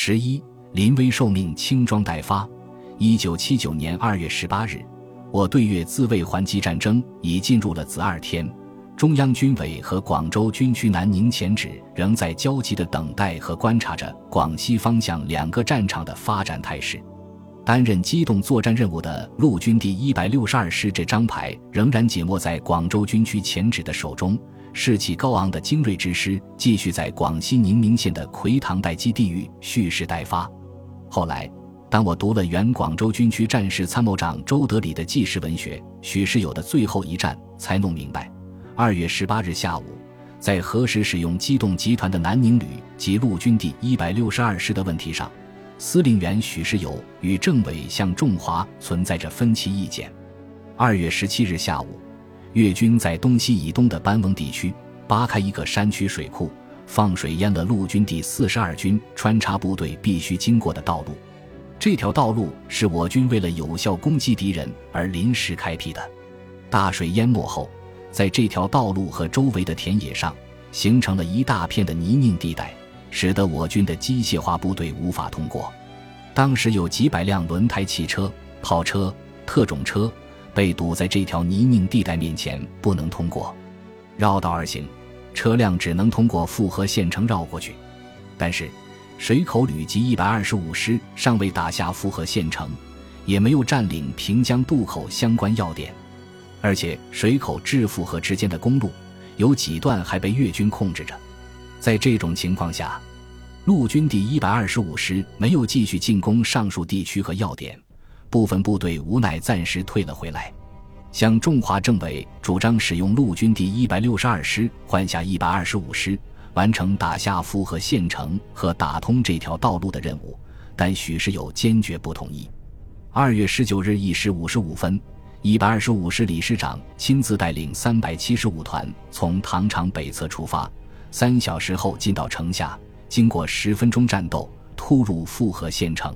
十一，临危受命，轻装待发。一九七九年二月十八日，我对越自卫还击战争已进入了子二天。中央军委和广州军区南宁前指仍在焦急地等待和观察着广西方向两个战场的发展态势。担任机动作战任务的陆军第一百六十二师这张牌仍然紧握在广州军区前指的手中，士气高昂的精锐之师继续在广西宁明县的奎塘待机地域蓄势待发。后来，当我读了原广州军区战时参谋长周德礼的纪实文学《许世友的最后一战》，才弄明白。二月十八日下午，在何时使用机动集团的南宁旅及陆军第一百六十二师的问题上，司令员许世友与政委向仲华存在着分歧意见。二月十七日下午，越军在东西以东的班翁地区扒开一个山区水库，放水淹了陆军第四十二军穿插部队必须经过的道路。这条道路是我军为了有效攻击敌人而临时开辟的。大水淹没后。在这条道路和周围的田野上，形成了一大片的泥泞地带，使得我军的机械化部队无法通过。当时有几百辆轮胎汽车、炮车、特种车被堵在这条泥泞地带面前，不能通过。绕道而行，车辆只能通过富河县城绕过去。但是，水口旅及一百二十五师尚未打下富河县城，也没有占领平江渡口相关要点。而且水口至富河之间的公路有几段还被越军控制着，在这种情况下，陆军第一百二十五师没有继续进攻上述地区和要点，部分部队无奈暂时退了回来。向中华政委主张使用陆军第一百六十二师换下一百二十五师，完成打下富河县城和打通这条道路的任务，但许世友坚决不同意。二月十九日一时五十五分。一百二十五师李师长亲自带领三百七十五团从糖厂北侧出发，三小时后进到城下，经过十分钟战斗，突入富河县城。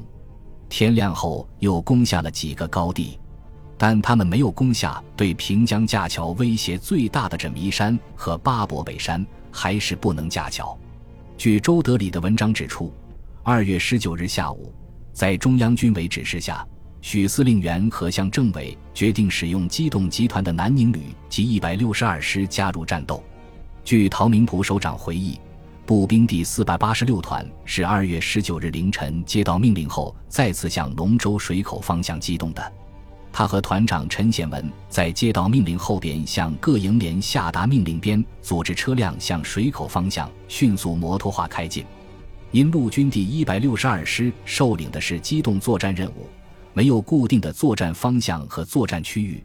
天亮后又攻下了几个高地，但他们没有攻下对平江架桥威胁最大的枕弥山和八伯北山，还是不能架桥。据周德礼的文章指出，二月十九日下午，在中央军委指示下。许司令员和向政委决定使用机动集团的南宁旅及一百六十二师加入战斗。据陶明普首长回忆，步兵第四百八十六团是二月十九日凌晨接到命令后，再次向龙州水口方向机动的。他和团长陈显文在接到命令后，便向各营连下达命令，边组织车辆向水口方向迅速摩托化开进。因陆军第一百六十二师受领的是机动作战任务。没有固定的作战方向和作战区域，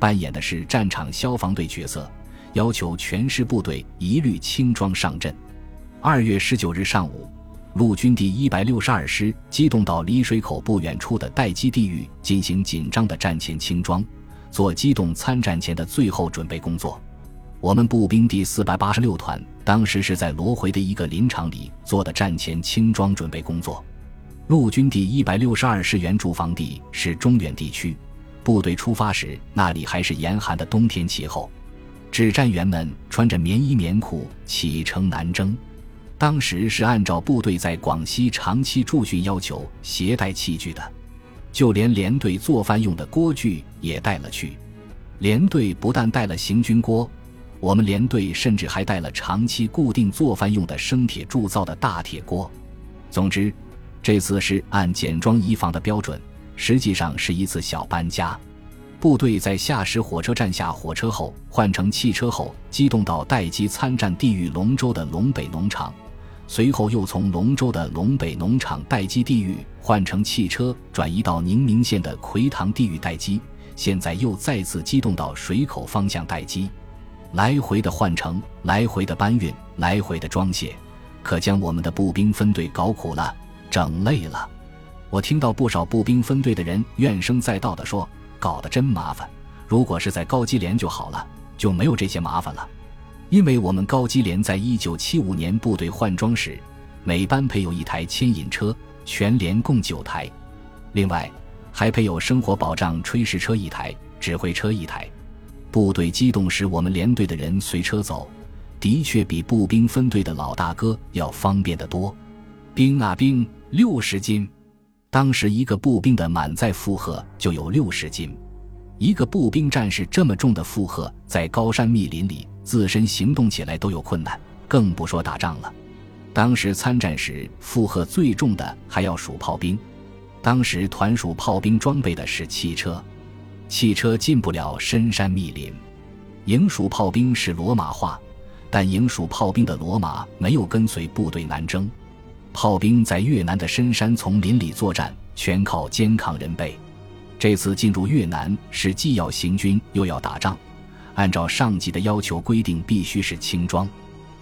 扮演的是战场消防队角色，要求全师部队一律轻装上阵。二月十九日上午，陆军第一百六十二师机动到离水口不远处的待机地域，进行紧张的战前清装，做机动参战前的最后准备工作。我们步兵第四百八十六团当时是在罗回的一个林场里做的战前清装准备工作。陆军第一百六十二师原驻防地是中原地区，部队出发时那里还是严寒的冬天气候，指战员们穿着棉衣棉裤启程南征。当时是按照部队在广西长期驻训要求携带器具的，就连连队做饭用的锅具也带了去。连队不但带了行军锅，我们连队甚至还带了长期固定做饭用的生铁铸造的大铁锅。总之。这次是按简装移防的标准，实际上是一次小搬家。部队在下石火车站下火车后，换乘汽车后，机动到待机参战地域龙州的龙北农场，随后又从龙州的龙北农场待机地域换乘汽车转移到宁明县的奎塘地域待机，现在又再次机动到水口方向待机，来回的换乘，来回的搬运，来回的装卸，可将我们的步兵分队搞苦了。整累了，我听到不少步兵分队的人怨声载道地说：“搞得真麻烦。如果是在高级连就好了，就没有这些麻烦了。因为我们高机连在一九七五年部队换装时，每班配有一台牵引车，全连共九台，另外还配有生活保障炊事车一台、指挥车一台。部队机动时，我们连队的人随车走，的确比步兵分队的老大哥要方便得多。兵啊兵！”六十斤。当时一个步兵的满载负荷就有六十斤，一个步兵战士这么重的负荷，在高山密林里自身行动起来都有困难，更不说打仗了。当时参战时负荷最重的还要数炮兵，当时团属炮兵装备的是汽车，汽车进不了深山密林。营属炮兵是罗马化，但营属炮兵的罗马没有跟随部队南征，炮兵在越南的深山丛林里作战，全靠肩扛人背。这次进入越南是既要行军又要打仗，按照上级的要求规定，必须是轻装。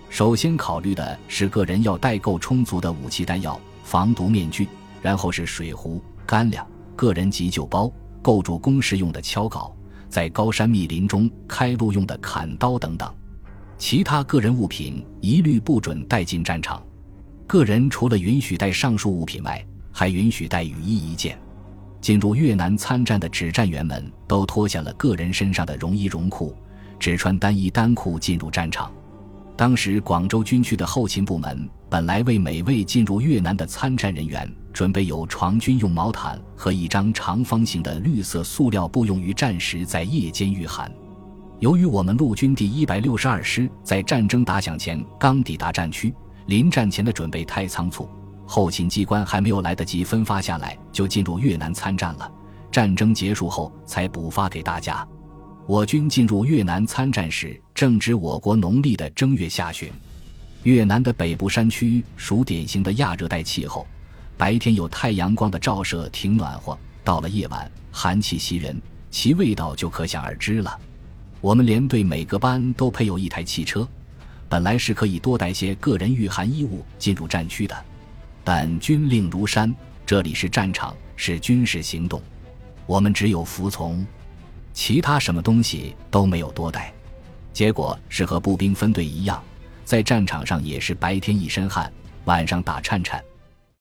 首先考虑的是个人要带够充足的武器弹药、防毒面具，然后是水壶、干粮、个人急救包、构筑工事用的锹镐，在高山密林中开路用的砍刀等等。其他个人物品一律不准带进战场。个人除了允许带上述物品外，还允许带雨衣一件。进入越南参战的指战员们都脱下了个人身上的绒衣绒裤，只穿单衣单裤进入战场。当时广州军区的后勤部门本来为每位进入越南的参战人员准备有床军用毛毯和一张长方形的绿色塑料布，用于战时在夜间御寒。由于我们陆军第一百六十二师在战争打响前刚抵达战区，临战前的准备太仓促，后勤机关还没有来得及分发下来，就进入越南参战了。战争结束后才补发给大家。我军进入越南参战时，正值我国农历的正月下旬。越南的北部山区属典型的亚热带气候，白天有太阳光的照射，挺暖和；到了夜晚，寒气袭人，其味道就可想而知了。我们连队每个班都配有一台汽车，本来是可以多带些个人御寒衣物进入战区的，但军令如山，这里是战场，是军事行动，我们只有服从。其他什么东西都没有多带，结果是和步兵分队一样，在战场上也是白天一身汗，晚上打颤颤，